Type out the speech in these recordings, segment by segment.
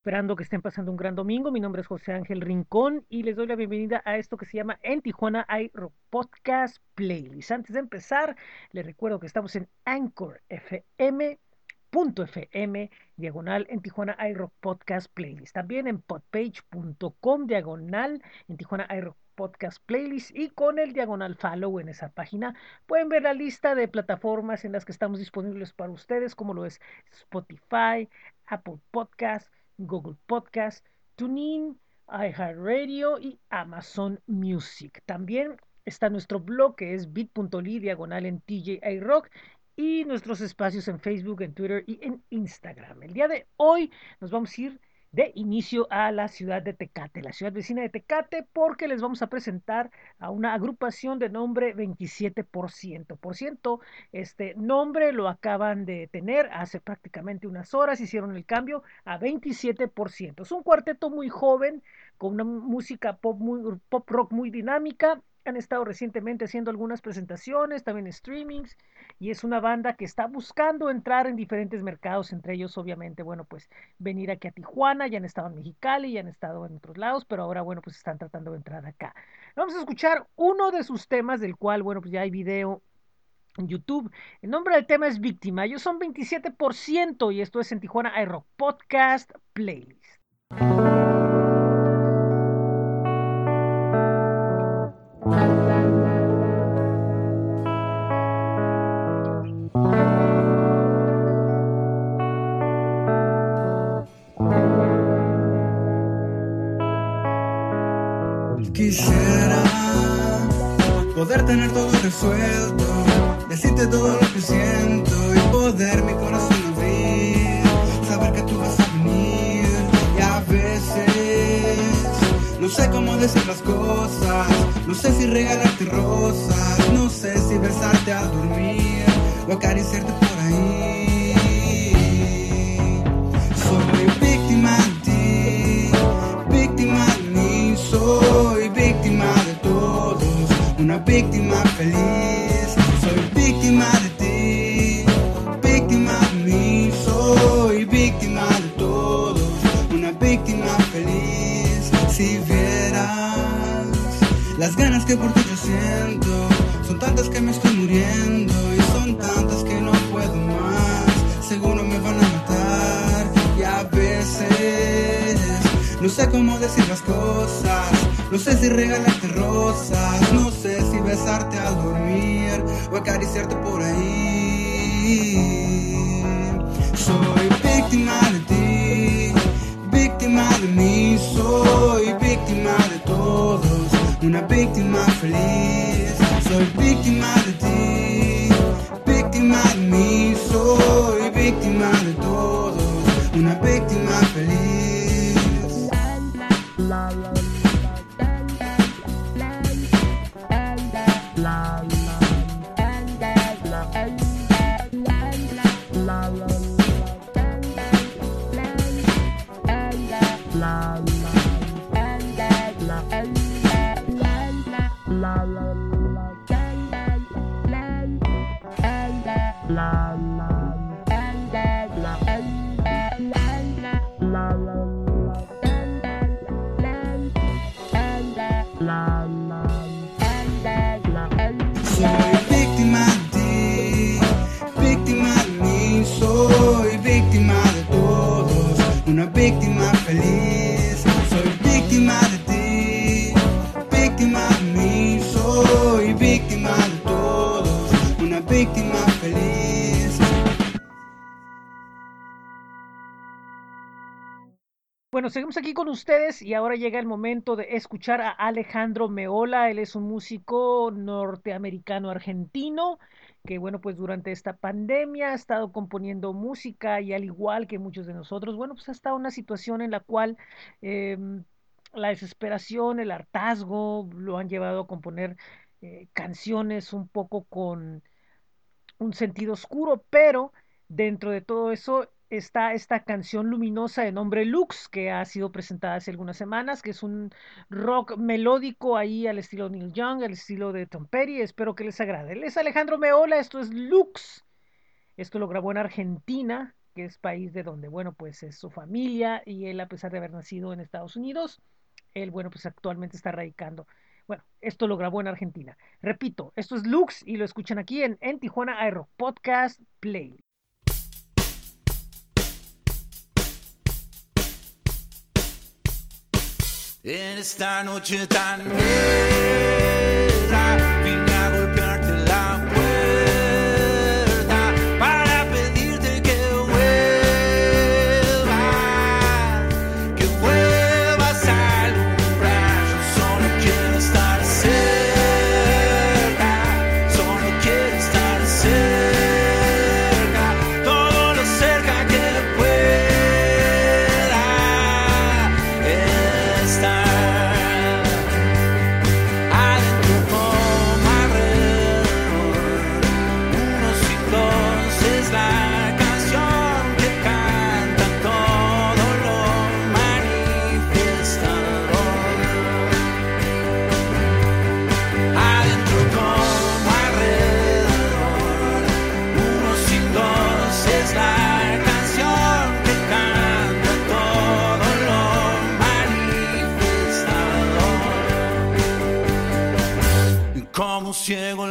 Esperando que estén pasando un gran domingo. Mi nombre es José Ángel Rincón y les doy la bienvenida a esto que se llama En Tijuana hay Rock Podcast Playlist. Antes de empezar, les recuerdo que estamos en Anchor FM. FM, diagonal en Tijuana iRock Podcast Playlist. También en podpage.com, diagonal en Tijuana iRock Podcast Playlist y con el diagonal follow en esa página pueden ver la lista de plataformas en las que estamos disponibles para ustedes, como lo es Spotify, Apple Podcast, Google Podcast, TuneIn, iHeartRadio y Amazon Music. También está nuestro blog que es bit.ly diagonal en TJI Rock y nuestros espacios en Facebook, en Twitter y en Instagram. El día de hoy nos vamos a ir de inicio a la ciudad de Tecate, la ciudad vecina de Tecate, porque les vamos a presentar a una agrupación de nombre 27%. Por ciento, este nombre lo acaban de tener hace prácticamente unas horas, hicieron el cambio a 27%. Es un cuarteto muy joven, con una música pop, muy, pop rock muy dinámica, han estado recientemente haciendo algunas presentaciones, también streamings, y es una banda que está buscando entrar en diferentes mercados, entre ellos obviamente, bueno, pues venir aquí a Tijuana, ya han estado en Mexicali, ya han estado en otros lados, pero ahora, bueno, pues están tratando de entrar acá. Vamos a escuchar uno de sus temas, del cual, bueno, pues ya hay video en YouTube. El nombre del tema es Víctima. Ellos son 27% y esto es en Tijuana iRock Podcast Playlist. Tener todo estoy muriendo y son tantas que no puedo más. Seguro me van a matar y a veces no sé cómo decir las cosas, no sé si regalarte rosas, no sé si besarte al dormir o acariciarte por ahí. Soy víctima de ti, víctima de mí, soy víctima de todos, una víctima feliz. Soy víctima de ti, víctima de mí, soy víctima de todos, una víctima feliz. Bueno, seguimos aquí con ustedes y ahora llega el momento de escuchar a Alejandro Meola. Él es un músico norteamericano argentino que, bueno, pues durante esta pandemia ha estado componiendo música y al igual que muchos de nosotros, bueno, pues ha estado en una situación en la cual eh, la desesperación, el hartazgo lo han llevado a componer eh, canciones un poco con un sentido oscuro, pero dentro de todo eso está esta canción luminosa de nombre Lux, que ha sido presentada hace algunas semanas, que es un rock melódico ahí al estilo Neil Young, al estilo de Tom Petty. Espero que les agrade. Él es Alejandro Meola, esto es Lux. Esto lo grabó en Argentina que es país de donde, bueno, pues es su familia y él, a pesar de haber nacido en Estados Unidos, él, bueno, pues actualmente está radicando. Bueno, esto lo grabó en Argentina. Repito, esto es Lux y lo escuchan aquí en, en Tijuana Aero Podcast Play. En esta noche tan negra ciego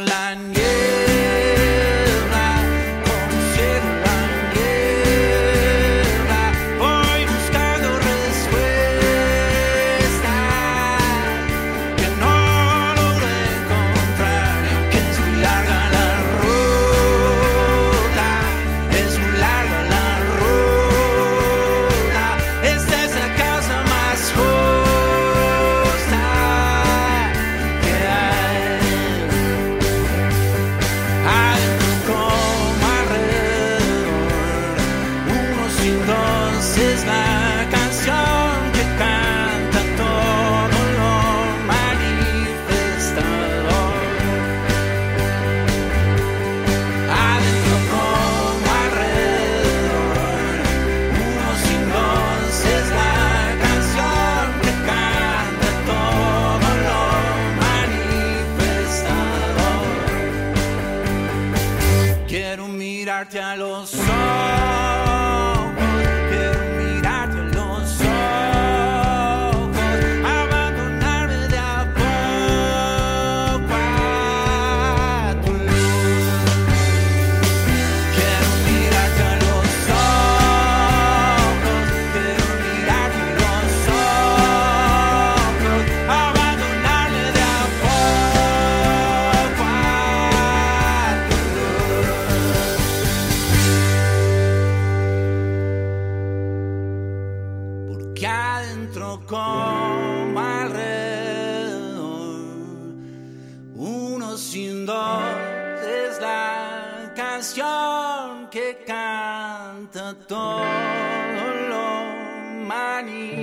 como alrededor, uno sin dos es la canción que canta todo lo manifestado.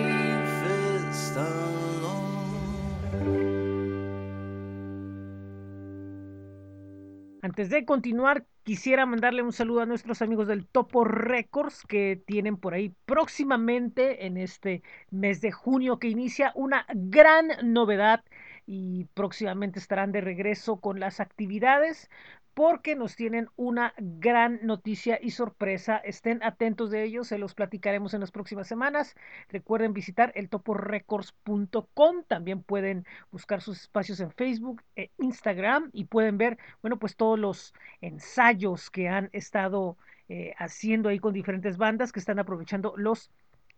Antes de continuar, quisiera mandarle un saludo a nuestros amigos del Topo Records que tienen por ahí próximamente en este mes de junio que inicia una gran novedad y próximamente estarán de regreso con las actividades porque nos tienen una gran noticia y sorpresa. Estén atentos de ellos, se los platicaremos en las próximas semanas. Recuerden visitar el toporecords.com. También pueden buscar sus espacios en Facebook e Instagram y pueden ver, bueno, pues todos los ensayos que han estado eh, haciendo ahí con diferentes bandas que están aprovechando los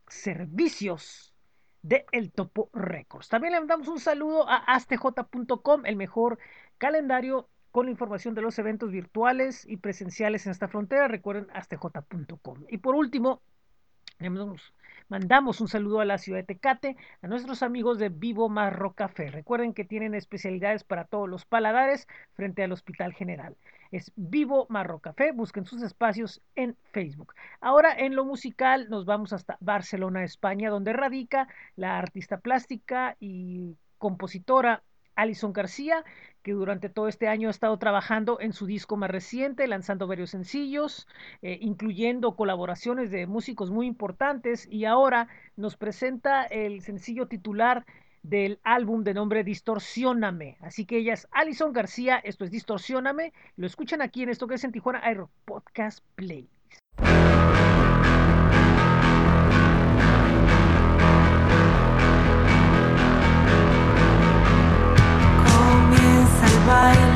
servicios de El Topo Records. También le mandamos un saludo a astj.com, el mejor calendario con la información de los eventos virtuales y presenciales en esta frontera. Recuerden astj.com. Y por último, mandamos, un saludo a la ciudad de Tecate, a nuestros amigos de Vivo Marro Café. Recuerden que tienen especialidades para todos los paladares frente al Hospital General. Es Vivo Marro Café, busquen sus espacios en Facebook. Ahora en lo musical nos vamos hasta Barcelona, España, donde radica la artista plástica y compositora Alison García, que durante todo este año ha estado trabajando en su disco más reciente, lanzando varios sencillos, eh, incluyendo colaboraciones de músicos muy importantes, y ahora nos presenta el sencillo titular del álbum de nombre Distorsióname. Así que ella es Alison García, esto es Distorsióname, lo escuchan aquí en esto que es en Tijuana Aero Podcast Playlist. my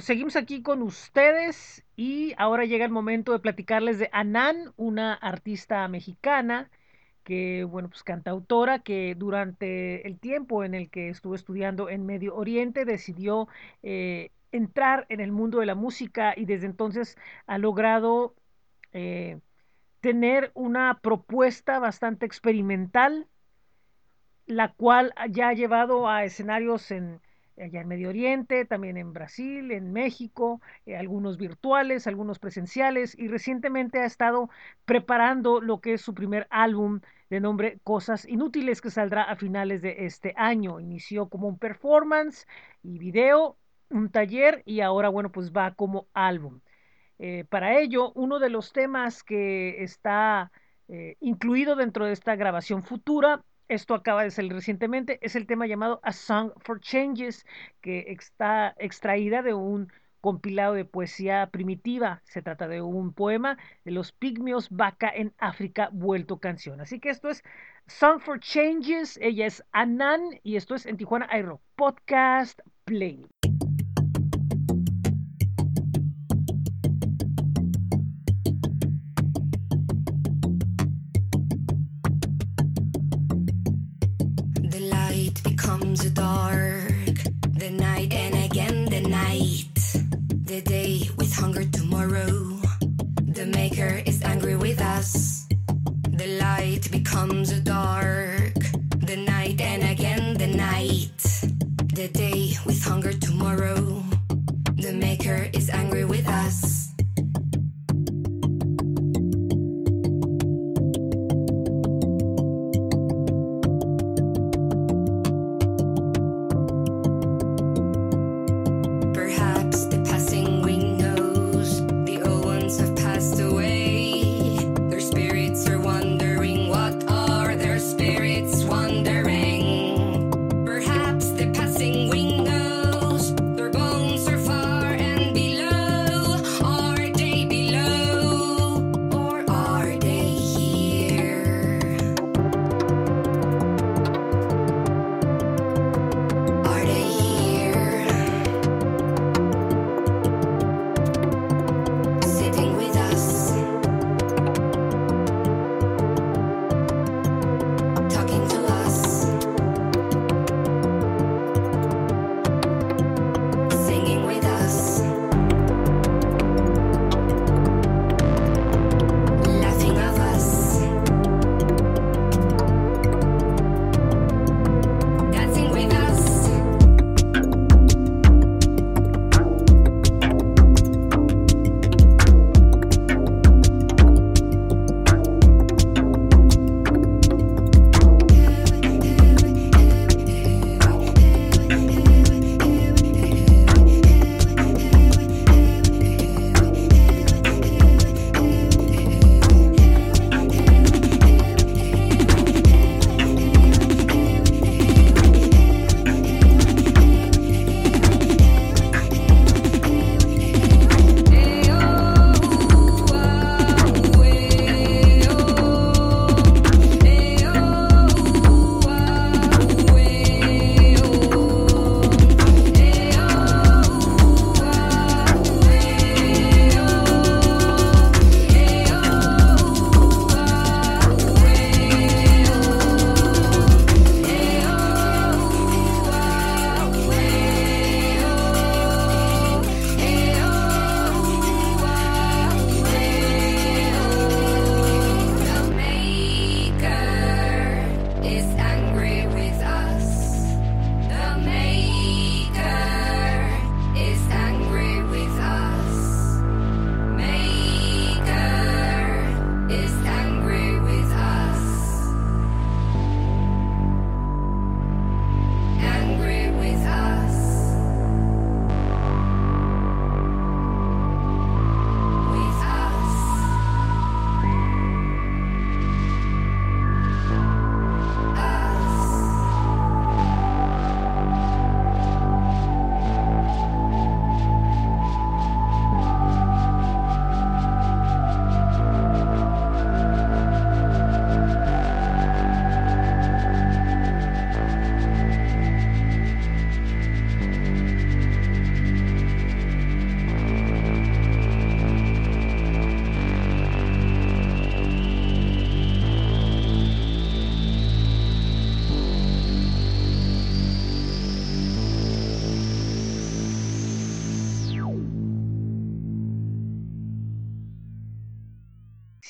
seguimos aquí con ustedes y ahora llega el momento de platicarles de Anan, una artista mexicana que, bueno, pues cantautora que durante el tiempo en el que estuvo estudiando en Medio Oriente decidió eh, entrar en el mundo de la música y desde entonces ha logrado eh, tener una propuesta bastante experimental, la cual ya ha llevado a escenarios en allá en Medio Oriente, también en Brasil, en México, eh, algunos virtuales, algunos presenciales y recientemente ha estado preparando lo que es su primer álbum de nombre Cosas Inútiles que saldrá a finales de este año. Inició como un performance y video, un taller y ahora bueno pues va como álbum. Eh, para ello, uno de los temas que está eh, incluido dentro de esta grabación futura esto acaba de salir recientemente, es el tema llamado A Song for Changes, que está extraída de un compilado de poesía primitiva. Se trata de un poema de los pigmeos vaca en África vuelto canción. Así que esto es Song for Changes. Ella es Anan y esto es en Tijuana Aero Podcast Play. comes a dawn.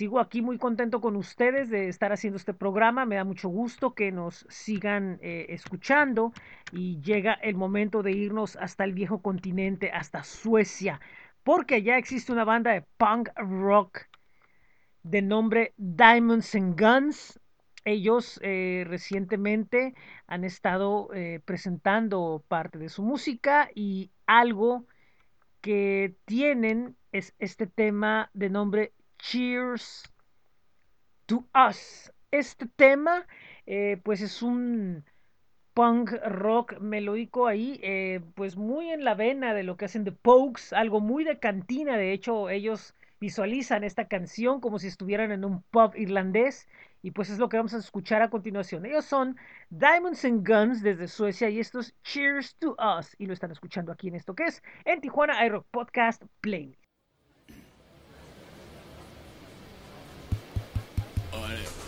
Sigo aquí muy contento con ustedes de estar haciendo este programa. Me da mucho gusto que nos sigan eh, escuchando y llega el momento de irnos hasta el viejo continente, hasta Suecia, porque ya existe una banda de punk rock de nombre Diamonds and Guns. Ellos eh, recientemente han estado eh, presentando parte de su música y algo que tienen es este tema de nombre Cheers to Us. Este tema, eh, pues es un punk rock melódico ahí, eh, pues muy en la vena de lo que hacen The Pokes, algo muy de cantina. De hecho, ellos visualizan esta canción como si estuvieran en un pub irlandés. Y pues es lo que vamos a escuchar a continuación. Ellos son Diamonds and Guns desde Suecia y esto es Cheers to Us. Y lo están escuchando aquí en esto que es en Tijuana iRock Podcast Play. You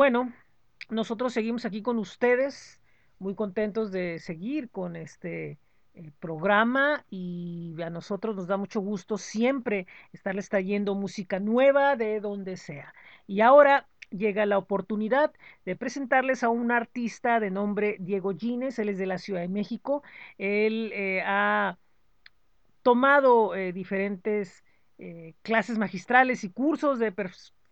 Bueno, nosotros seguimos aquí con ustedes, muy contentos de seguir con este eh, programa y a nosotros nos da mucho gusto siempre estarles trayendo música nueva de donde sea. Y ahora llega la oportunidad de presentarles a un artista de nombre Diego Gines, él es de la Ciudad de México, él eh, ha tomado eh, diferentes clases magistrales y cursos de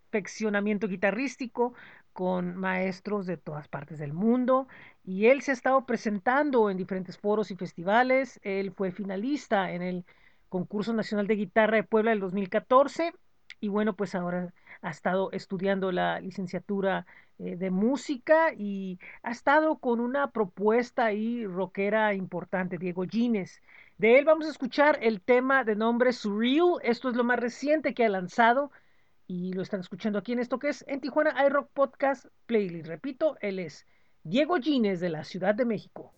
perfeccionamiento guitarrístico con maestros de todas partes del mundo y él se ha estado presentando en diferentes foros y festivales. Él fue finalista en el concurso nacional de guitarra de Puebla del 2014 y bueno, pues ahora ha estado estudiando la licenciatura eh, de música y ha estado con una propuesta ahí rockera importante, Diego Gines. De él vamos a escuchar el tema de nombre Surreal. Esto es lo más reciente que ha lanzado y lo están escuchando aquí en esto que es en Tijuana iRock Podcast Playlist. Repito, él es Diego Gines de la Ciudad de México.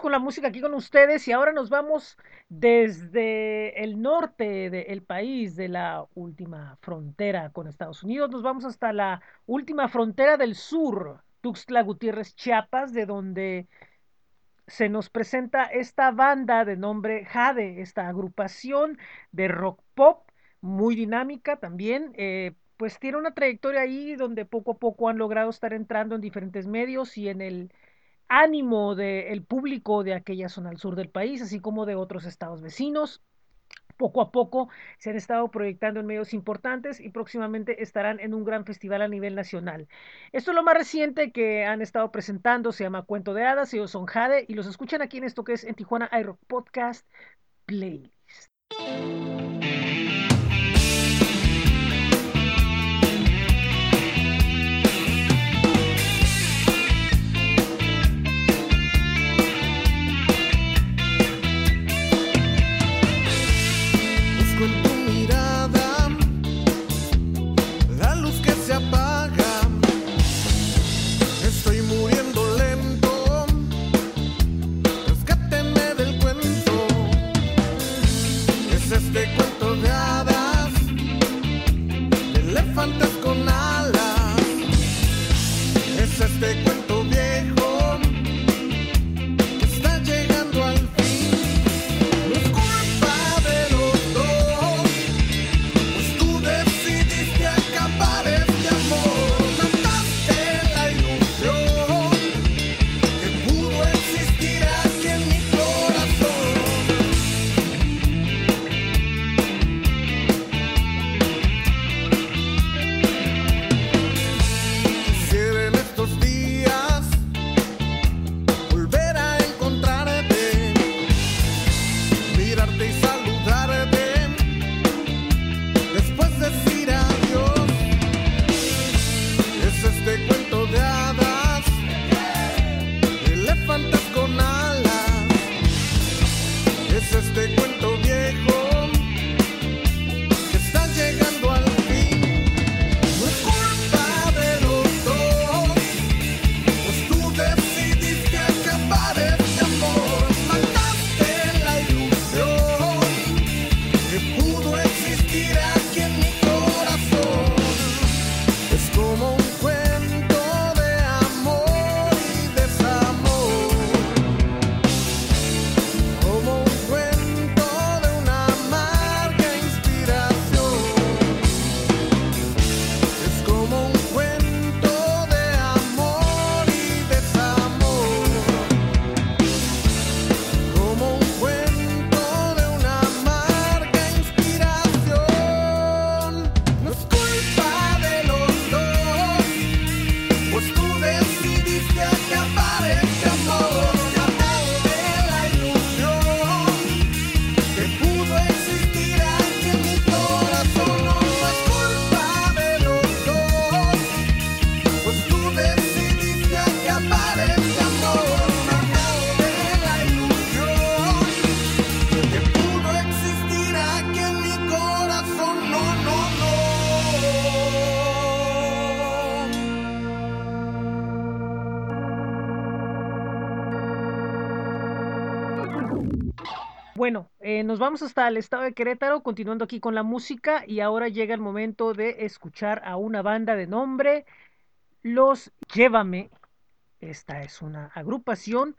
Con la música aquí con ustedes y ahora nos vamos desde el norte del país, de la última frontera con Estados Unidos, nos vamos hasta la última frontera del sur, Tuxtla Gutiérrez, Chiapas, de donde se nos presenta esta banda de nombre Jade, esta agrupación de rock pop muy dinámica también. eh, pues tiene una trayectoria ahí donde poco a poco han logrado estar entrando en diferentes medios y en el ánimo del público de aquella zona al sur del país, así como de otros estados vecinos. Poco a poco se han estado proyectando en medios importantes y próximamente estarán en un gran festival a nivel nacional. Esto es lo más reciente que han estado presentando, se llama Cuento de Hadas, ellos son Jade y los escuchan aquí en esto que es en Tijuana iRock Podcast Playlist. elefantes con alas. Es este cuento viejo. Nos vamos hasta el estado de Querétaro, continuando aquí con la música y ahora llega el momento de escuchar a una banda de nombre Los Llévame. Esta es una agrupación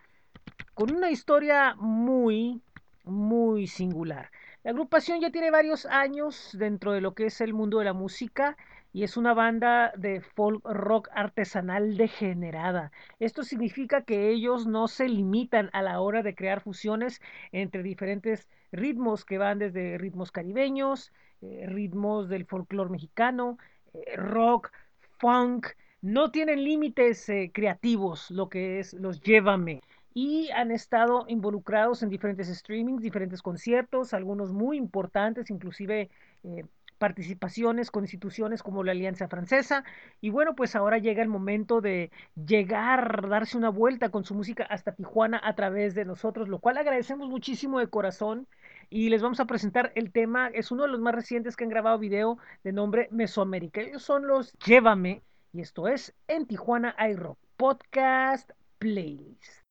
con una historia muy, muy singular. La agrupación ya tiene varios años dentro de lo que es el mundo de la música y es una banda de folk rock artesanal degenerada. Esto significa que ellos no se limitan a la hora de crear fusiones entre diferentes ritmos que van desde ritmos caribeños, eh, ritmos del folclore mexicano, eh, rock, funk. No tienen límites eh, creativos, lo que es los llévame y han estado involucrados en diferentes streamings, diferentes conciertos, algunos muy importantes, inclusive eh, participaciones con instituciones como la Alianza Francesa. Y bueno, pues ahora llega el momento de llegar, darse una vuelta con su música hasta Tijuana a través de nosotros, lo cual agradecemos muchísimo de corazón. Y les vamos a presentar el tema, es uno de los más recientes que han grabado video de nombre Mesoamérica. Ellos son los Llévame, y esto es en Tijuana iRock Podcast Playlist.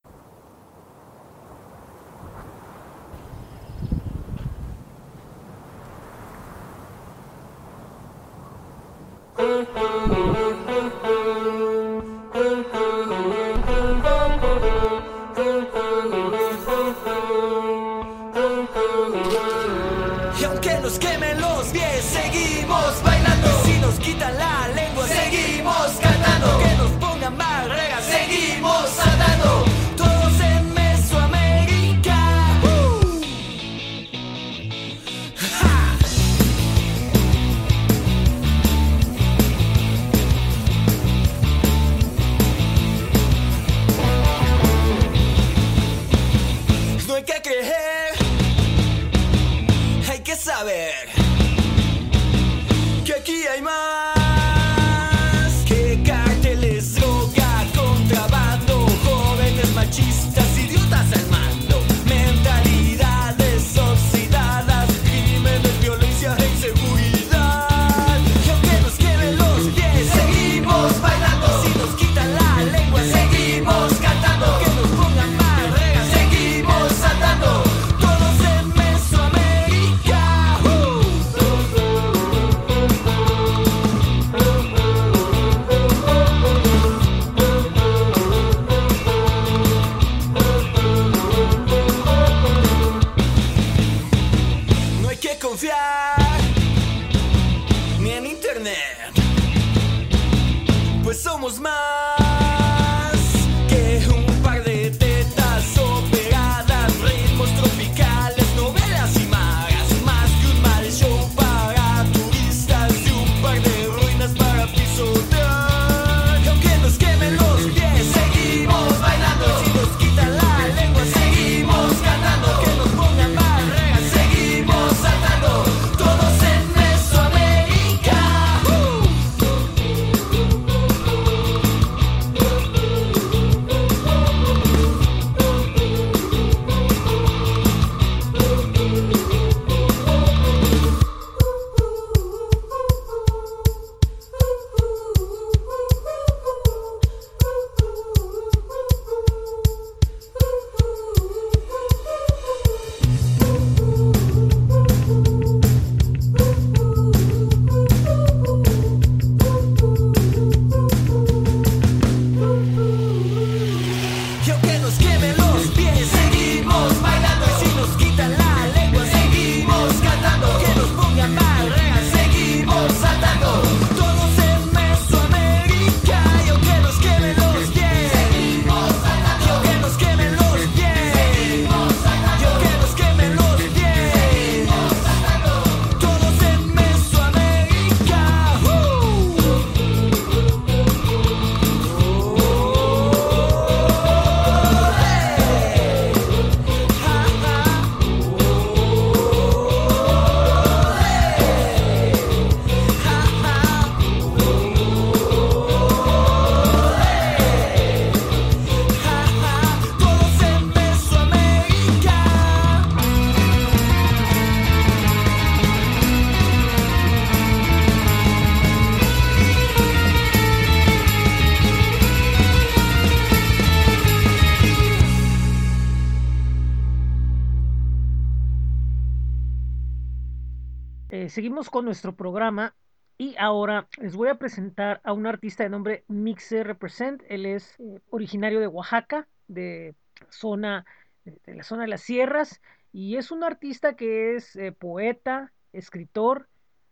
Con nuestro programa y ahora les voy a presentar a un artista de nombre Mixer Represent. Él es eh, originario de Oaxaca, de zona de, la zona de las sierras y es un artista que es eh, poeta, escritor,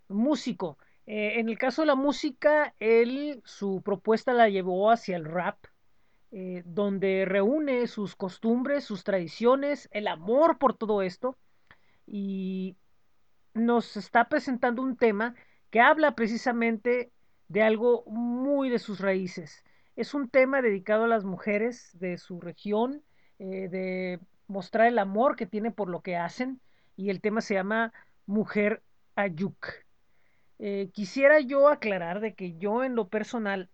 músico. Eh, en el caso de la música, él su propuesta la llevó hacia el rap, donde reúne sus costumbres, sus tradiciones, el amor por todo esto y nos está presentando un tema que habla precisamente de algo muy de sus raíces. Es un tema dedicado a las mujeres de su región, eh, de mostrar el amor que tiene por lo que hacen y el tema se llama Mujer Ayuk. Eh, quisiera yo aclarar de que yo en lo personal,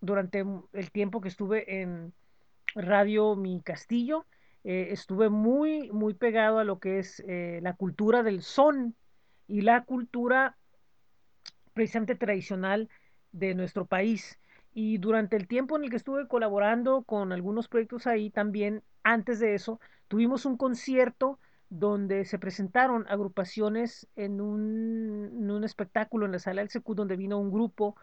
durante el tiempo que estuve en Radio Mi Castillo, eh, estuve muy, muy pegado a lo que es la cultura del son y la cultura precisamente tradicional de nuestro país. Y durante el tiempo en el que estuve colaborando con algunos proyectos ahí, también antes de eso, tuvimos un concierto donde se presentaron agrupaciones en un, en un espectáculo en la sala del Secu, donde vino un grupo,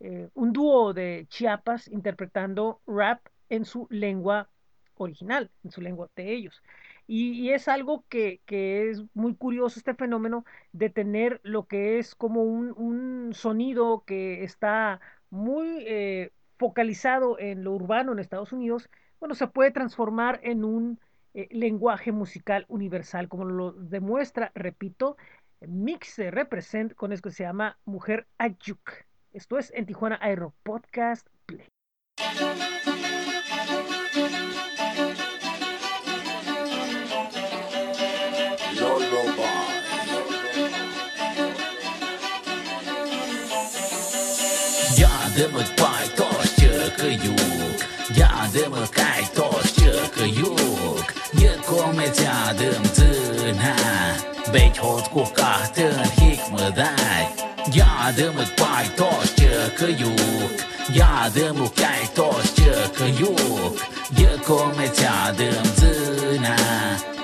eh, un dúo de Chiapas interpretando rap en su lengua original, en su lengua de ellos. Y, es algo que, que es muy curioso este fenómeno de tener lo que es como un, un sonido que está muy eh, focalizado en lo urbano en Estados Unidos, bueno, se puede transformar en un eh, lenguaje musical universal, como lo demuestra, repito, Mixe Represent con esto que se llama Mujer Ayuk. Esto es en Tijuana Aero Podcast Play. de mă pai toți ce că iuc Ia de mă cai toți ce că iuc E comeția dăm tâna Beci hot cu cartăn hic mă dai Ia de mă pai toți ce că iuc Ia de mă cai toți ce că iuc E comeția dăm tâna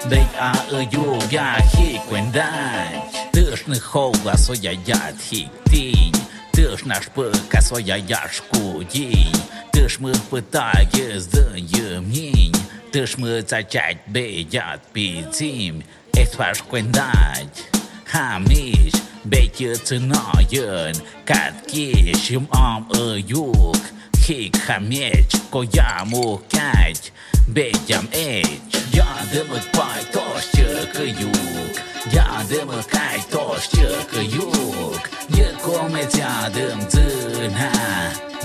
Beci a iuc ia hic când dai Tâșnă hova soia iat hic tine Ты ж наш пыка своя яшку день Ты ж мы пытаешь заемнень Ты ж мы зачать бедят пицим Это ваш квендать Хамиш Бейте ценаен Каткишим ам аюк Хик хамеч Кояму кать Бедям эч Ядымык пай тош чыкаюк Ядымык кай тош чыкаюк Yıkomet komedya dümdün ha.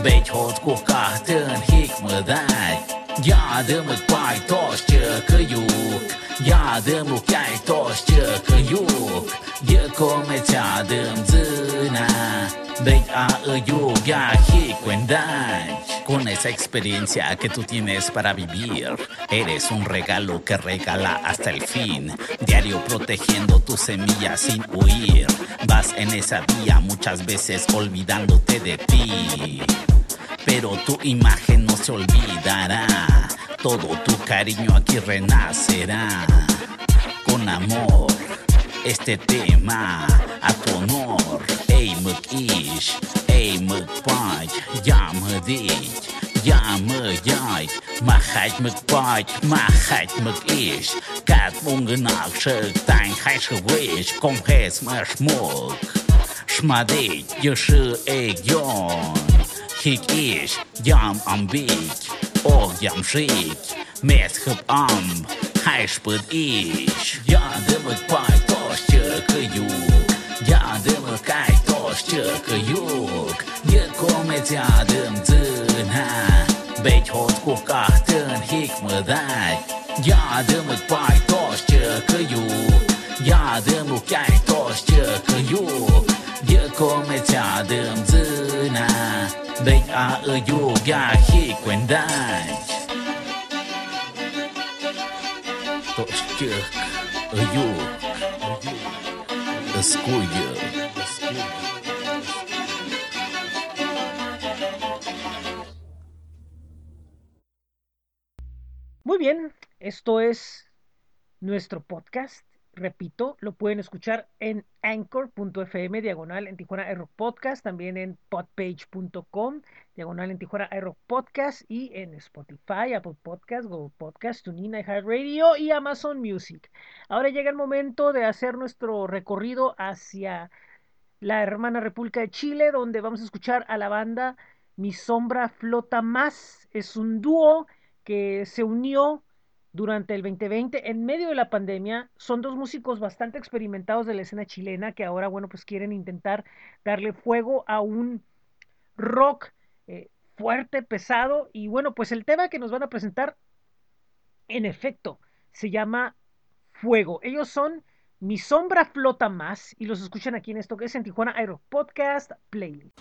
Betyhot kukahtın hikmıday Yadımık paytoş çıkıyuk Yadımık yaytoş çıkıyuk Yıkomedya dümdün ha. Bek a ıyuk ya hikwenday Con esa experiencia que tú tienes para vivir, eres un regalo que regala hasta el fin. Diario protegiendo tu semilla sin huir. Vas en esa vía muchas veces olvidándote de ti. Pero tu imagen no se olvidará. Todo tu cariño aquí renacerá. Con amor, este tema a tu honor. Ей, мык иш, ей, мык пать, jam het дить. Ja, me jij, maar geit me paard, maar geit me is. Kat ongenaak, ze tijn gijs geweest, kom het maar smok. Smadit, je ze ik jon. hik is, jam ambik, ook jam schik, met gep am, hij put is. Ja, de me paard, kostje je. ja, de me kijk. çöküyük Yıkometyadım tına Beç hot kukahtın hikmıday Yadımık paytoş çöküyük Yadımık yaytoş çöküyük Yıkometyadım tına Beç ağıyuk yahikvenday Toş çöküyük Öyük Öskuyuk Öskuyuk Muy bien, esto es nuestro podcast Repito, lo pueden escuchar en anchor.fm diagonal en Tijuana Podcast, también en podpage.com diagonal en Tijuana iRock Podcast y en Spotify, Apple Podcast, Google Podcast, TuneIn, iHeartRadio y Amazon Music. Ahora llega el momento de hacer nuestro recorrido hacia la hermana República de Chile, donde vamos a escuchar a la banda Mi Sombra Flota Más. Es un dúo que se unió durante el 2020 en medio de la pandemia. Son dos músicos bastante experimentados de la escena chilena que ahora, bueno, pues quieren intentar darle fuego a un rock eh, fuerte, pesado. Y bueno, pues el tema que nos van a presentar, en efecto, se llama Fuego. Ellos son Mi Sombra Flota Más y los escuchan aquí en esto que es en Tijuana Aero Podcast Playlist.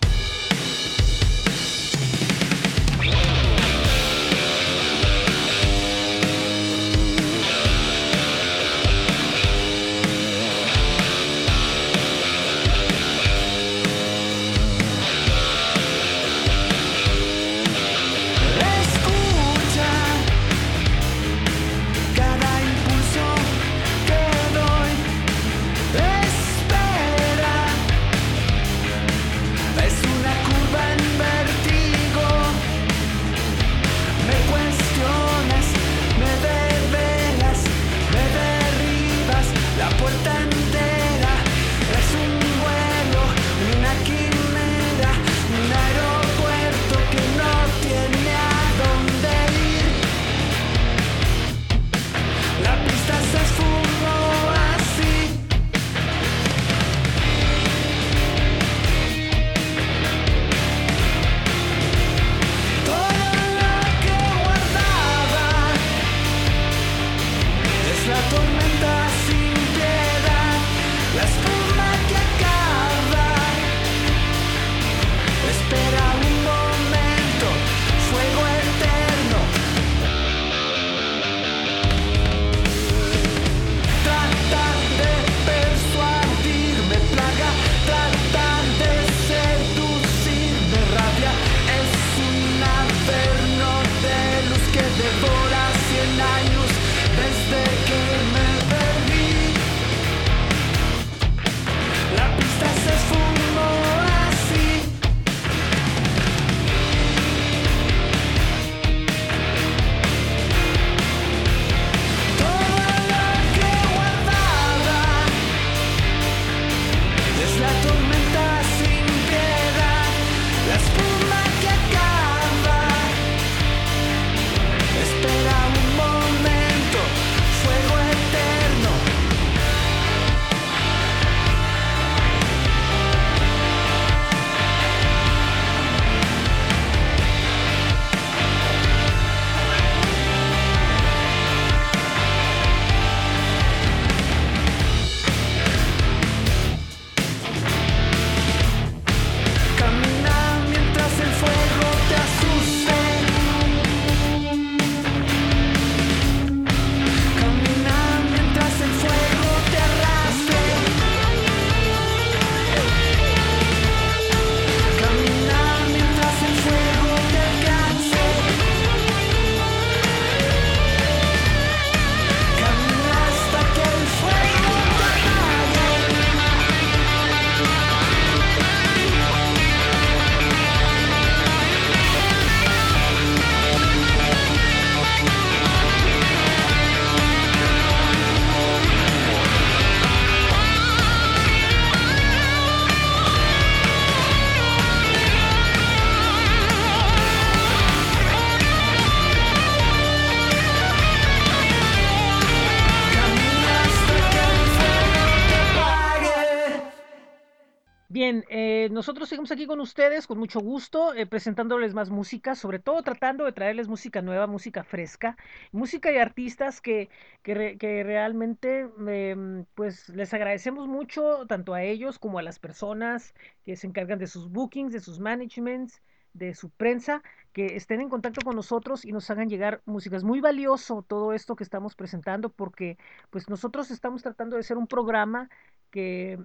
Aquí con ustedes con mucho gusto, eh, presentándoles más música, sobre todo tratando de traerles música nueva, música fresca, música y artistas que, que realmente em, pues les agradecemos mucho tanto a ellos como a las personas que se encargan de sus bookings, de sus managements, de su prensa, que estén en contacto con nosotros y nos hagan llegar música. Es muy valioso todo esto que estamos presentando porque pues nosotros estamos tratando de ser un programa que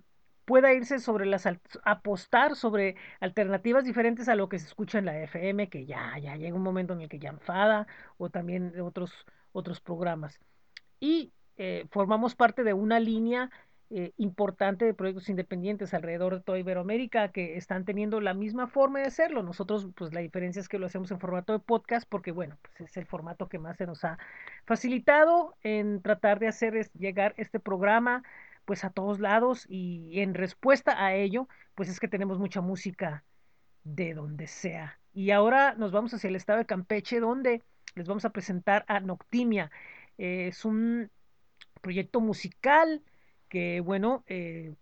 pueda irse sobre las apostar sobre alternativas diferentes a lo que se escucha en la FM, que ya, ya llega un momento en el que ya enfada, o también otros, otros programas. Y eh, formamos parte de una línea eh, importante de proyectos independientes alrededor de toda Iberoamérica que están teniendo la misma forma de hacerlo. Nosotros, pues la diferencia es que lo hacemos en formato de podcast porque, bueno, pues es el formato que más se nos ha facilitado en tratar de hacer es, llegar este programa pues a todos lados y en respuesta a ello, pues es que tenemos mucha música de donde sea. Y ahora nos vamos hacia el estado de Campeche, donde les vamos a presentar a Noctimia. Es un proyecto musical que, bueno, eh,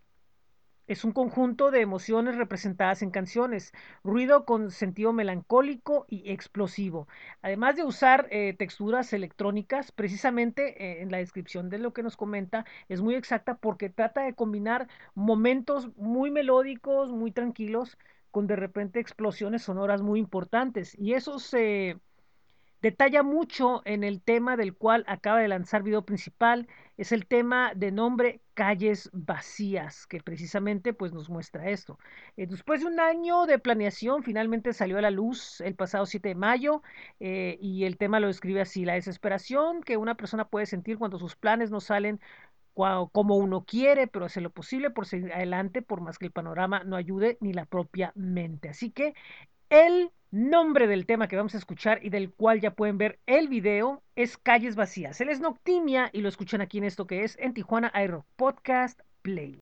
es un conjunto de emociones representadas en canciones, ruido con sentido melancólico y explosivo. Además de usar eh, texturas electrónicas, precisamente eh, en la descripción de lo que nos comenta, es muy exacta porque trata de combinar momentos muy melódicos, muy tranquilos, con de repente explosiones sonoras muy importantes. Y eso se detalla mucho en el tema del cual acaba de lanzar video principal, es el tema de nombre Calles Vacías, que precisamente pues nos muestra esto. Eh, después de un año de planeación, finalmente salió a la luz el pasado 7 de mayo eh, y el tema lo describe así, la desesperación que una persona puede sentir cuando sus planes no salen como uno quiere, pero hace lo posible por seguir adelante, por más que el panorama no ayude ni la propia mente. Así que el nombre del tema que vamos a escuchar y del cual ya pueden ver el video es Calles Vacías. Él es Noctimia y lo escuchan aquí en esto que es en Tijuana iRock Podcast Play.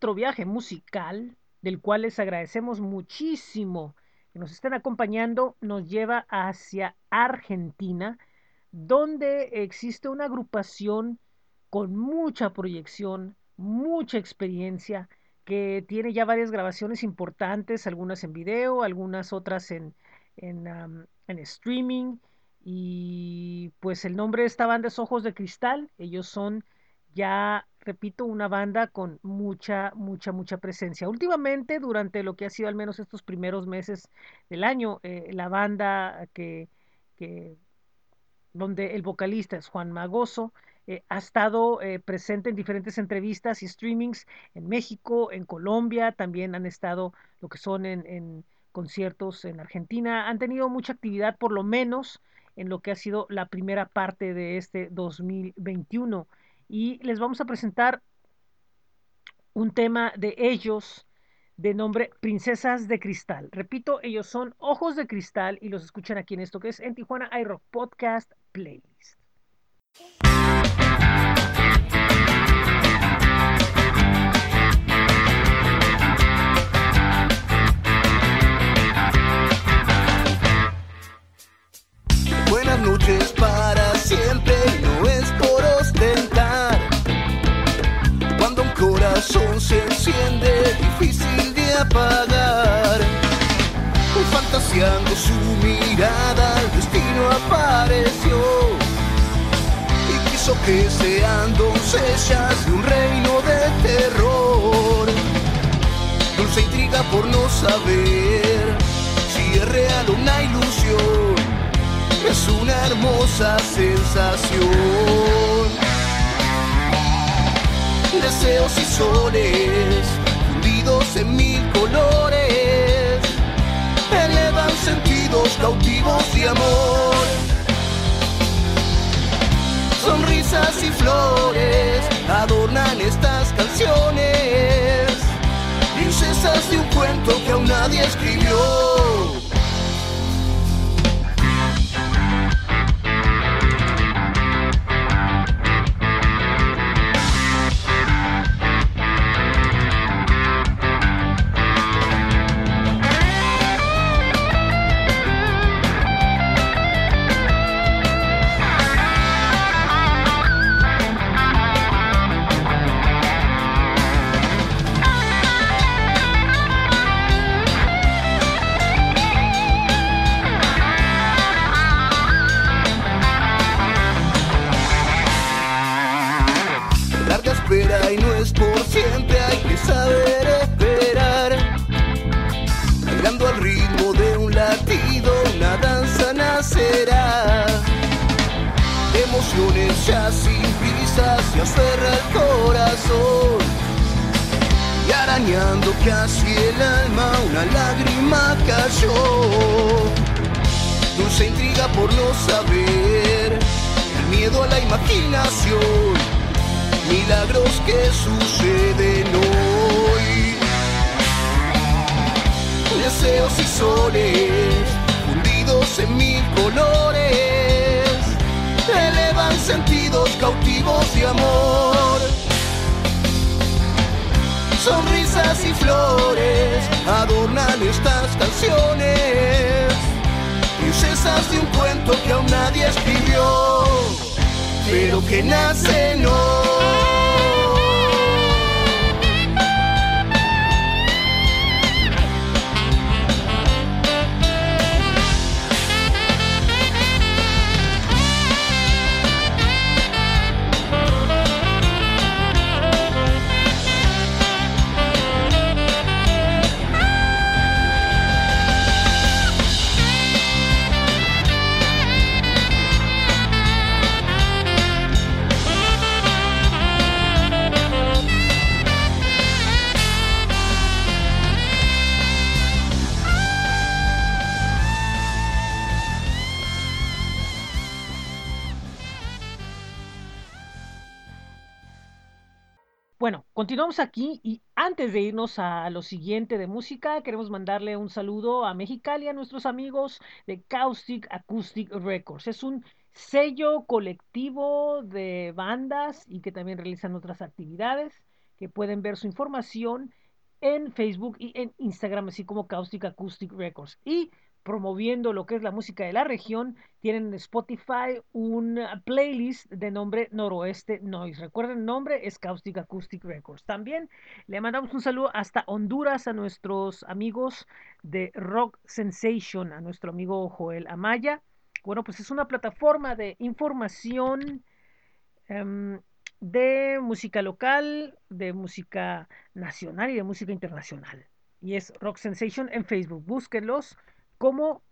Nuestro viaje musical, del cual les agradecemos muchísimo que nos estén acompañando, nos lleva hacia Argentina, donde existe una agrupación con mucha proyección, mucha experiencia, que tiene ya varias grabaciones importantes, algunas en video, algunas otras en, en, en streaming. Y pues el nombre de esta banda es Ojos de Cristal. Ellos son ya, repito, una banda con mucha, mucha, mucha presencia. Últimamente, durante lo que ha sido al menos estos primeros meses del año, eh, la banda que, donde el vocalista es Juan Magoso, eh, ha estado eh, presente en diferentes entrevistas y streamings en México, en Colombia, también han estado lo que son en, en conciertos en Argentina, han tenido mucha actividad por lo menos en lo que ha sido la primera parte de este 2021 y les vamos a presentar un tema de ellos de nombre Princesas de Cristal. Repito, ellos son Ojos de Cristal y los escuchan aquí en esto que es en Tijuana iRock Podcast Playlist. Buenas noches para siempre, corazón se enciende, difícil de apagar. Fantaseando su mirada, el destino apareció. Y quiso que sean doncellas de un reino de terror. Dulce intriga por no saber si es real o una ilusión es una hermosa sensación. Deseos y soles, fundidos en mil colores, elevan sentidos cautivos de amor. Sonrisas y flores adornan estas canciones, princesas de un cuento que aún nadie escribió. Aquí y antes de irnos a lo siguiente de música, queremos mandarle un saludo a Mexicali, a nuestros amigos de Caustic Acoustic Records. Es un sello colectivo de bandas y que también realizan otras actividades que pueden ver su información en Facebook y en Instagram, así como Caustic Acoustic Records. Y promoviendo lo que es la música de la región, tienen en Spotify un playlist de nombre Noroeste Noise. Recuerden, el nombre es Caustic Acoustic Records. También le mandamos un saludo hasta Honduras a nuestros amigos de Rock Sensation, a nuestro amigo Joel Amaya. Bueno, pues es una plataforma de información em, de música local, de música nacional y de música internacional. Y es Rock Sensation en Facebook. Búsquenlos como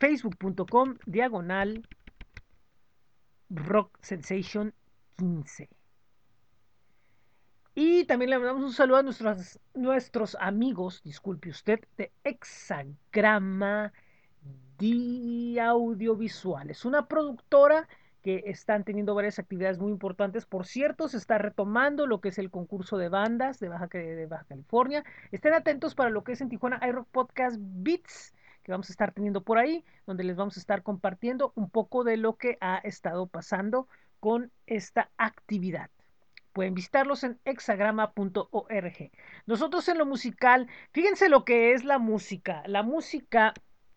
facebook.com diagonal Rock Sensation 15. Y también le mandamos un saludo a nuestros, nuestros amigos, disculpe usted, de Hexagrama de Audiovisuales, una productora que están teniendo varias actividades muy importantes. Por cierto, se está retomando lo que es el concurso de bandas de Baja, California. Estén atentos para lo que es en Tijuana iRock Podcast Beats, que vamos a estar teniendo por ahí, donde les vamos a estar compartiendo un poco de lo que ha estado pasando con esta actividad. Pueden visitarlos en hexagrama.org. Nosotros en lo musical, fíjense lo que es la música. La música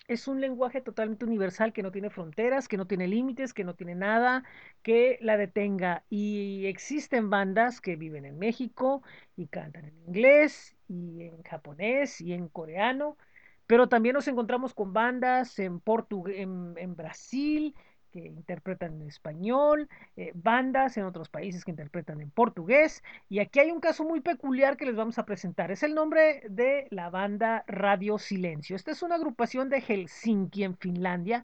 es un lenguaje totalmente universal que no tiene fronteras, que no tiene límites, que no tiene nada que la detenga. Y existen bandas que viven en México y cantan en inglés y en japonés y en coreano, pero también nos encontramos con bandas en, Portu en, en Brasil interpretan en español, eh, bandas en otros países que interpretan en portugués. Y aquí hay un caso muy peculiar que les vamos a presentar. Es el nombre de la banda Radio Silencio. Esta es una agrupación de Helsinki en Finlandia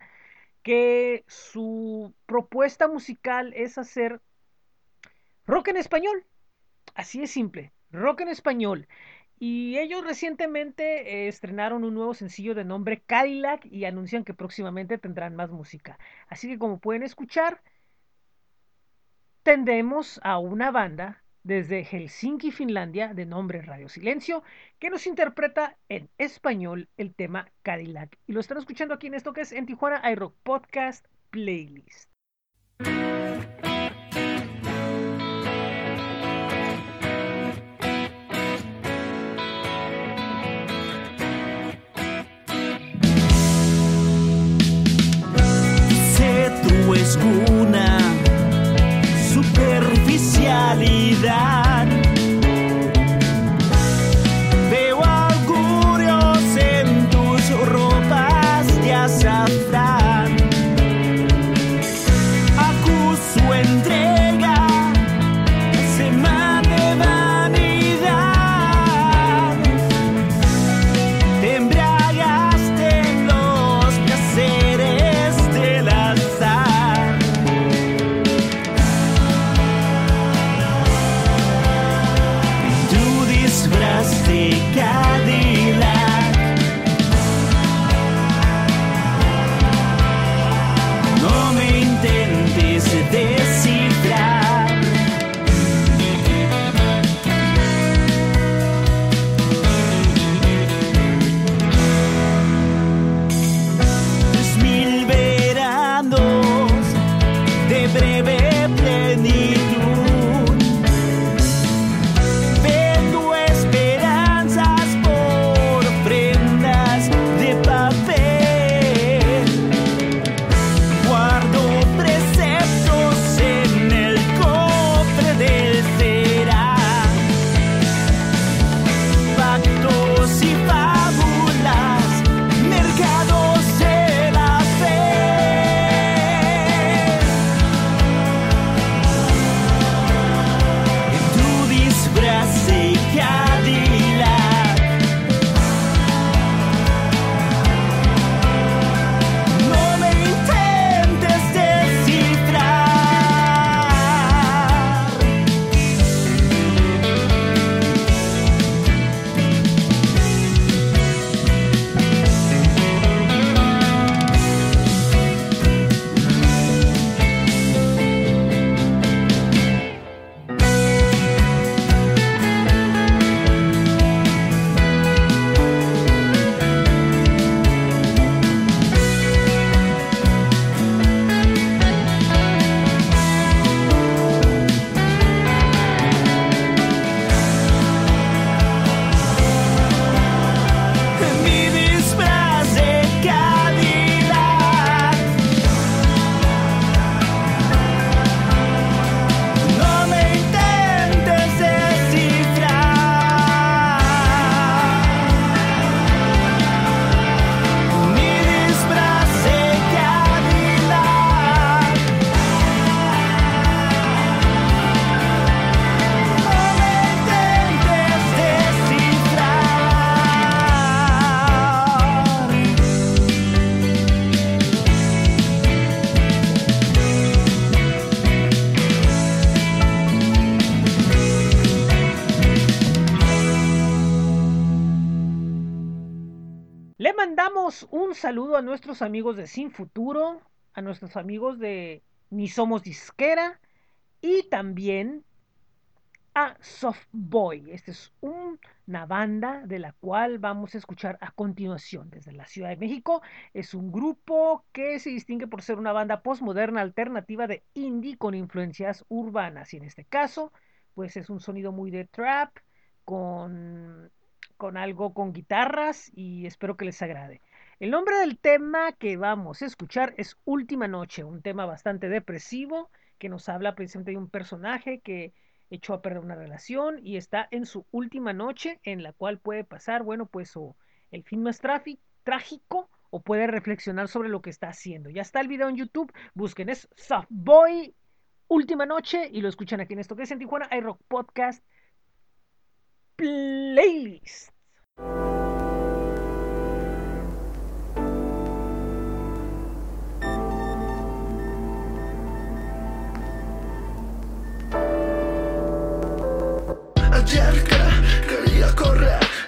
que su propuesta musical es hacer rock en español. Así es simple, rock en español. Y ellos recientemente eh, estrenaron un nuevo sencillo de nombre Cadillac y anuncian que próximamente tendrán más música. Así que como pueden escuchar, tendremos a una banda desde Helsinki, Finlandia, de nombre Radio Silencio, que nos interpreta en español el tema Cadillac. Y lo están escuchando aquí en esto que es en Tijuana iRock Podcast Playlist. a nuestros amigos de Sin Futuro, a nuestros amigos de Ni Somos Disquera y también a Softboy. Esta es una banda de la cual vamos a escuchar a continuación desde la Ciudad de México. Es un grupo que se distingue por ser una banda postmoderna alternativa de indie con influencias urbanas y en este caso pues es un sonido muy de trap con, con algo con guitarras y espero que les agrade. El nombre del tema que vamos a escuchar es Última Noche, un tema bastante depresivo que nos habla precisamente de un personaje que echó a perder una relación y está en su última noche en la cual puede pasar, bueno, pues o el fin más trágico o puede reflexionar sobre lo que está haciendo. Ya está el video en YouTube, busquen es Softboy Última Noche y lo escuchan aquí en esto que es en Tijuana iRock Podcast Playlist.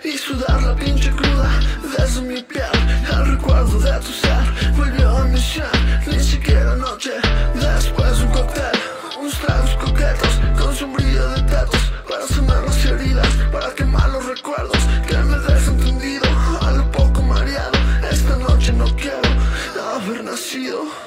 y sudar la pinche cruda desde mi piel. El recuerdo de tu ser volvió a mi ser, ni siquiera noche. Después un cóctel, unos tragos coquetos con sombrillo de tetos para sanar las heridas, para quemar los recuerdos que me dejan tendido, a lo poco mareado. Esta noche no quiero haber nacido.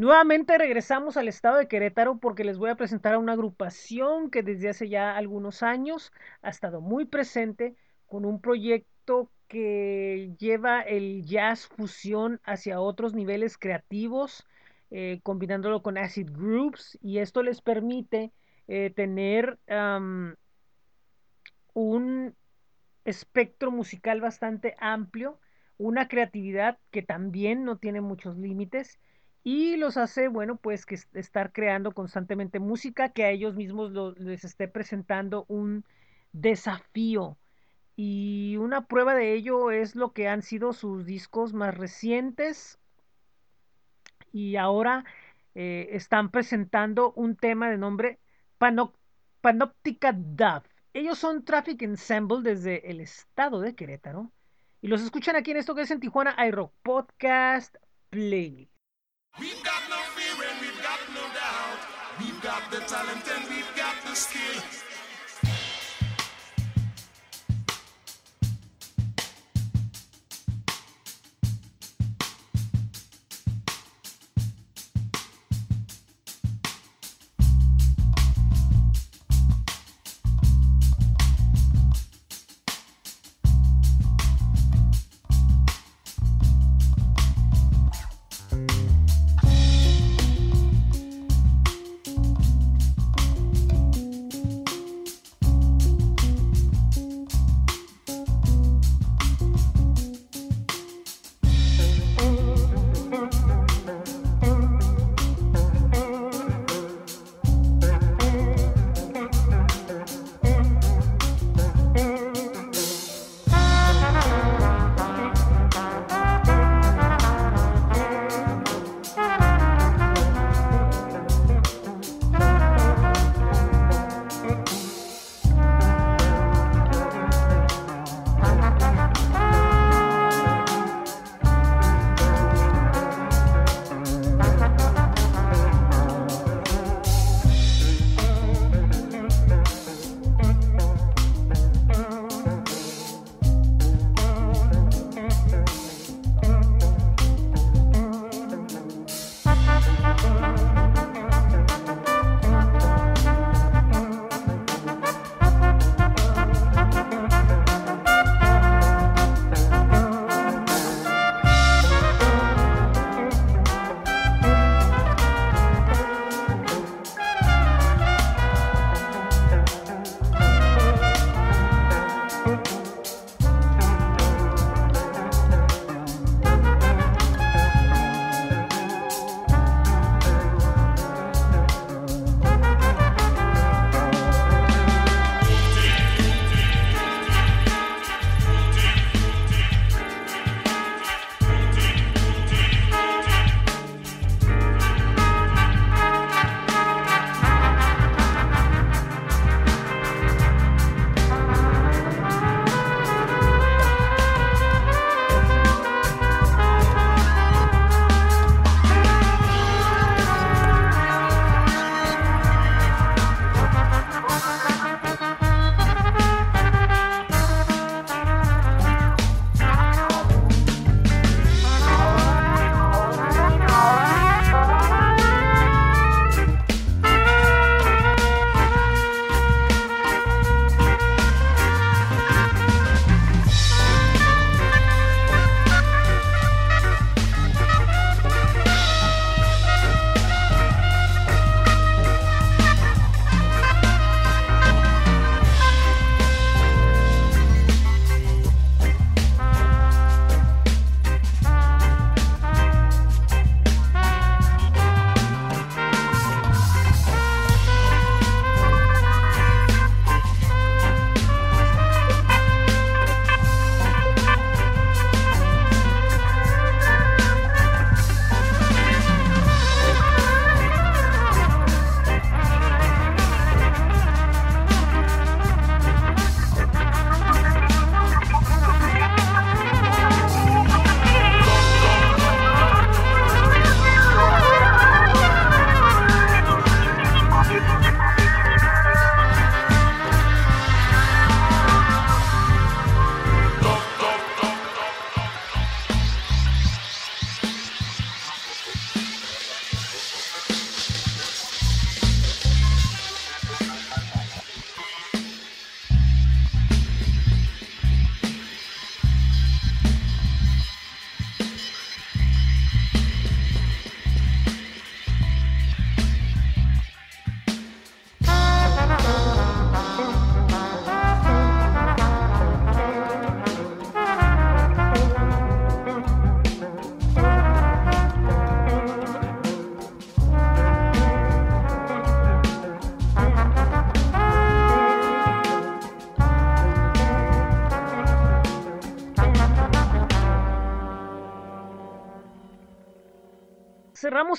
Nuevamente regresamos al estado de Querétaro porque les voy a presentar a una agrupación que desde hace ya algunos años ha estado muy presente con un proyecto que lleva el jazz fusión hacia otros niveles creativos, eh, combinándolo con acid groups y esto les permite eh, tener un espectro musical bastante amplio, una creatividad que también no tiene muchos límites y los hace, bueno, pues que estar creando constantemente música que a ellos mismos les esté presentando un desafío. Y una prueba de ello es lo que han sido sus discos más recientes. Y ahora eh, están presentando un tema de nombre Pano Panoptica Dove. Ellos son Traffic Ensemble desde el estado de Querétaro. Y los escuchan aquí en esto que es en Tijuana iRock Podcast Playlist. We've got no fear and we've got no doubt. We've got the talent and we've got the skill.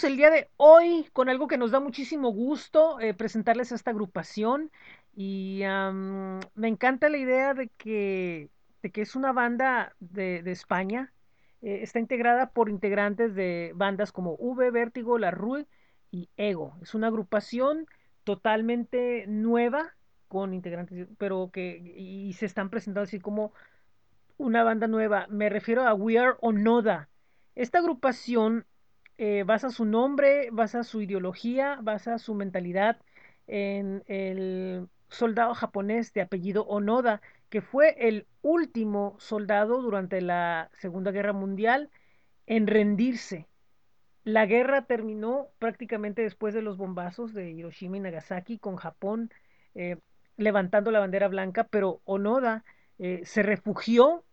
El día de hoy con algo que nos da muchísimo gusto eh, presentarles a esta agrupación y me encanta la idea de que, de que es una banda de, de España. eh, está integrada por integrantes de bandas como V, Vértigo, La Rue y Ego. Es una agrupación totalmente nueva con integrantes, pero que y se están presentando así como una banda nueva. Me refiero a We Are Onoda. Esta agrupación eh, basa su nombre, basa su ideología, basa su mentalidad en el soldado japonés de apellido Onoda, que fue el último soldado durante la Segunda Guerra Mundial en rendirse. La guerra terminó prácticamente después de los bombazos de Hiroshima y Nagasaki con Japón eh, levantando la bandera blanca, pero Onoda eh, se refugió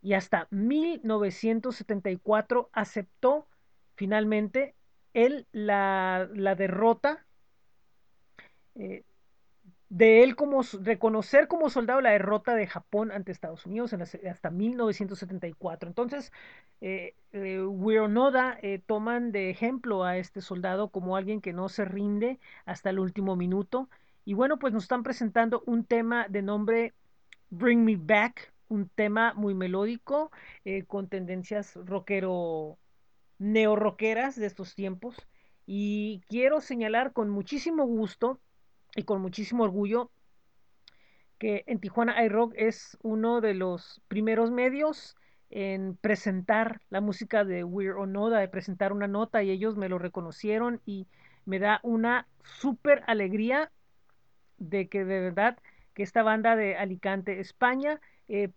y hasta 1974 aceptó finalmente él la, la derrota eh, de él como reconocer como soldado la derrota de Japón ante Estados Unidos hasta 1974. Entonces, eh, eh, Weronoda eh, toman de ejemplo a este soldado como alguien que no se rinde hasta el último minuto. Y bueno, pues nos están presentando un tema de nombre Bring Me Back, un tema muy melódico, eh, con tendencias rockero, neo-rockeras de estos tiempos. Y quiero señalar con muchísimo gusto y con muchísimo orgullo que en Tijuana iRock es uno de los primeros medios en presentar la música de Weird Onoda, de presentar una nota y ellos me lo reconocieron y me da una súper alegría de que de verdad que esta banda de Alicante, España, eh,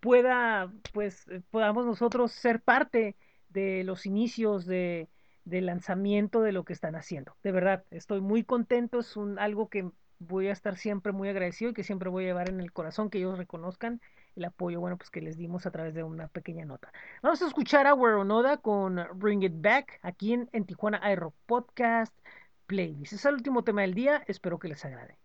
pueda, pues, eh, podamos nosotros ser parte de los inicios de, del lanzamiento de lo que están haciendo. De verdad, estoy muy contento, es un, algo que voy a estar siempre muy agradecido y que siempre voy a llevar en el corazón, que ellos reconozcan el apoyo, bueno, pues que les dimos a través de una pequeña nota. Vamos a escuchar a Weronoda con Bring It Back aquí en, en Tijuana Aero Podcast Playlist. Es el último tema del día, espero que les agrade.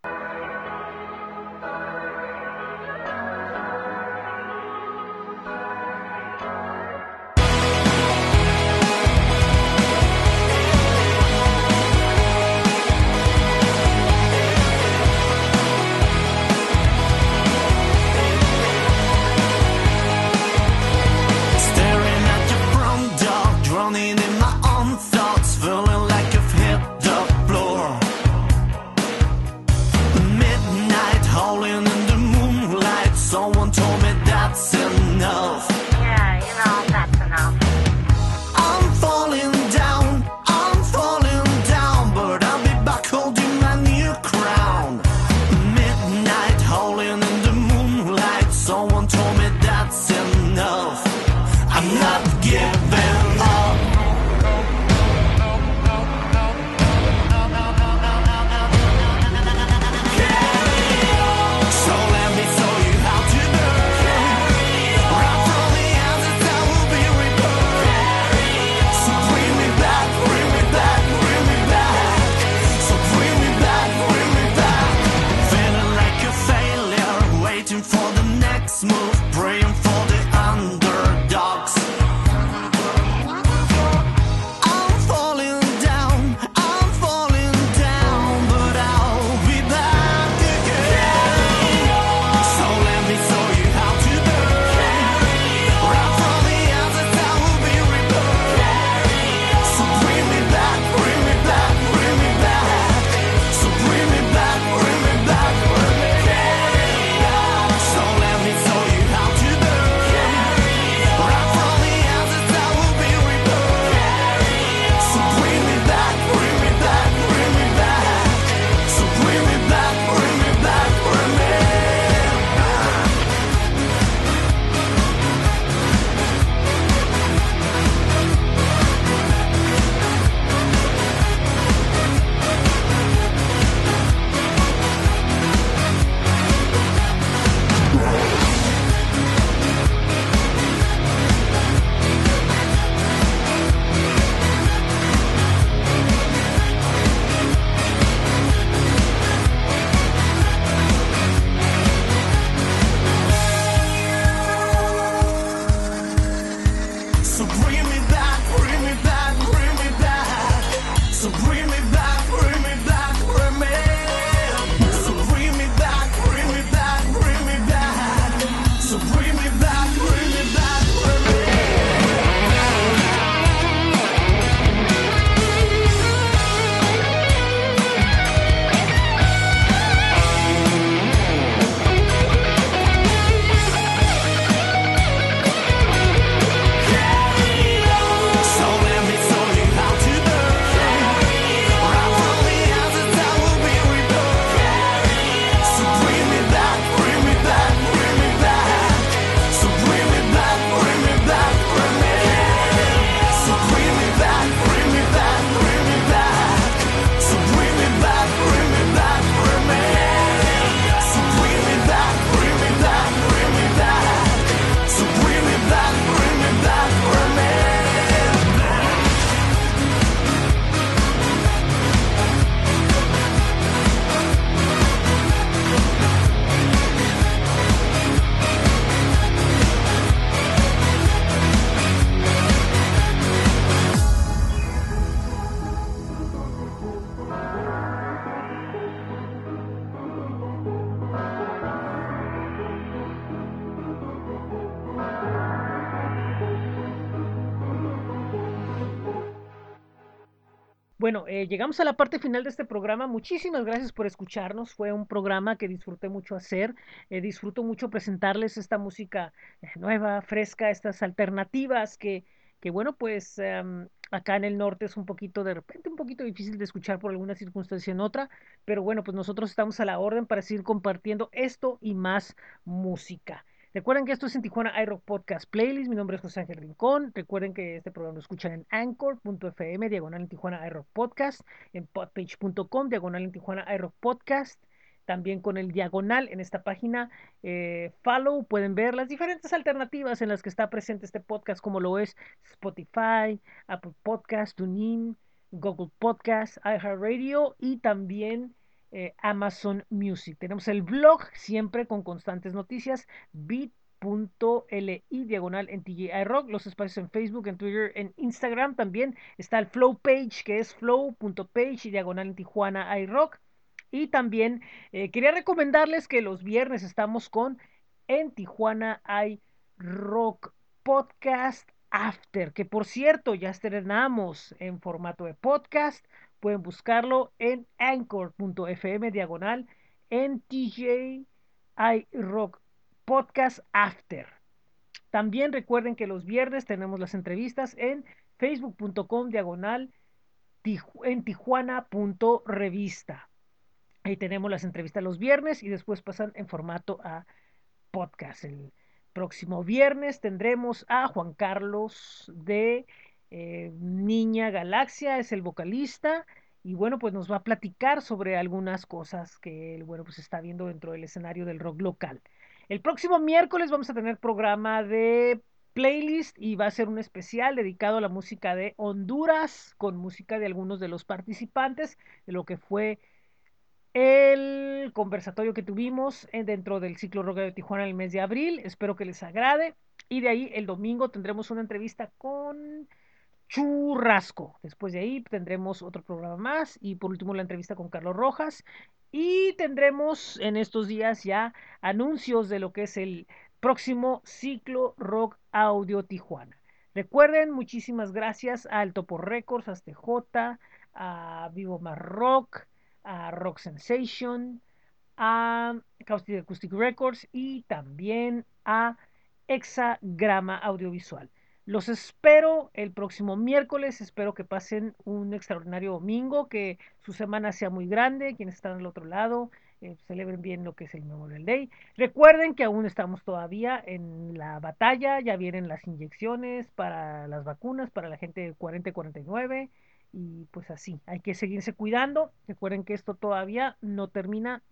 Llegamos a la parte final de este programa. Muchísimas gracias por escucharnos. Fue un programa que disfruté mucho hacer. Eh, disfruto mucho presentarles esta música eh, nueva, fresca, estas alternativas que, que bueno, pues em, acá en el norte es un poquito, de repente, un poquito difícil de escuchar por alguna circunstancia en otra. Pero bueno, pues nosotros estamos a la orden para seguir compartiendo esto y más música. Recuerden que esto es en Tijuana iRock Podcast Playlist. Mi nombre es José Ángel Rincón. Recuerden que este programa lo escuchan en anchor.fm, diagonal en Tijuana iRock Podcast, en podpage.com, diagonal en Tijuana iRock Podcast. También con el diagonal en esta página, eh, follow, pueden ver las diferentes alternativas en las que está presente este podcast, como lo es Spotify, Apple Podcast, TuneIn, Google Podcast, iHeartRadio y también eh, Amazon Music. Tenemos el blog siempre con constantes noticias, bit.li diagonal en TGI Rock, los espacios en Facebook, en Twitter, en Instagram también está el flow page que es flow.page diagonal en Tijuana iRock. Y también eh, quería recomendarles que los viernes estamos con en Tijuana iRock Podcast After, que por cierto ya estrenamos en formato de podcast Pueden buscarlo en anchor.fm diagonal en TJ Rock Podcast After. También recuerden que los viernes tenemos las entrevistas en facebook.com diagonal en tijuana.revista. Ahí tenemos las entrevistas los viernes y después pasan en formato a podcast. El próximo viernes tendremos a Juan Carlos de eh, Niña Galaxia es el vocalista y bueno, pues nos va a platicar sobre algunas cosas que bueno, pues está viendo dentro del escenario del rock local. El próximo miércoles vamos a tener programa de playlist y va a ser un especial dedicado a la música de Honduras con música de algunos de los participantes de lo que fue el conversatorio que tuvimos dentro del ciclo rock de Tijuana en el mes de abril. Espero que les agrade. Y de ahí el domingo tendremos una entrevista con churrasco. Después de ahí tendremos otro programa más y por último la entrevista con Carlos Rojas y tendremos en estos días ya anuncios de lo que es el próximo ciclo Rock Audio Tijuana. Recuerden, muchísimas gracias a Alto por Records, a STJ, a Vivo Más Rock, a Rock Sensation, a Caustic Acoustic Records y también a Hexagrama Audiovisual. Los espero el próximo miércoles. Espero que pasen un extraordinario domingo, que su semana sea muy grande. Quienes están al otro lado, eh, celebren bien lo que es el Memorial Day. Recuerden que aún estamos todavía en la batalla. Ya vienen las inyecciones para las vacunas, para la gente de 40 y 49. Y pues así, hay que seguirse cuidando. Recuerden que esto todavía no termina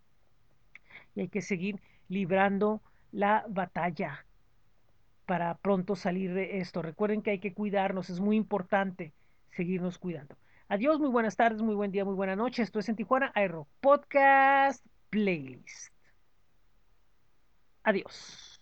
y hay que seguir librando la batalla para pronto salir de esto. Recuerden que hay que cuidarnos, es muy importante seguirnos cuidando. Adiós, muy buenas tardes, muy buen día, muy buena noche. Esto es en Tijuana Aero Podcast Playlist. Adiós.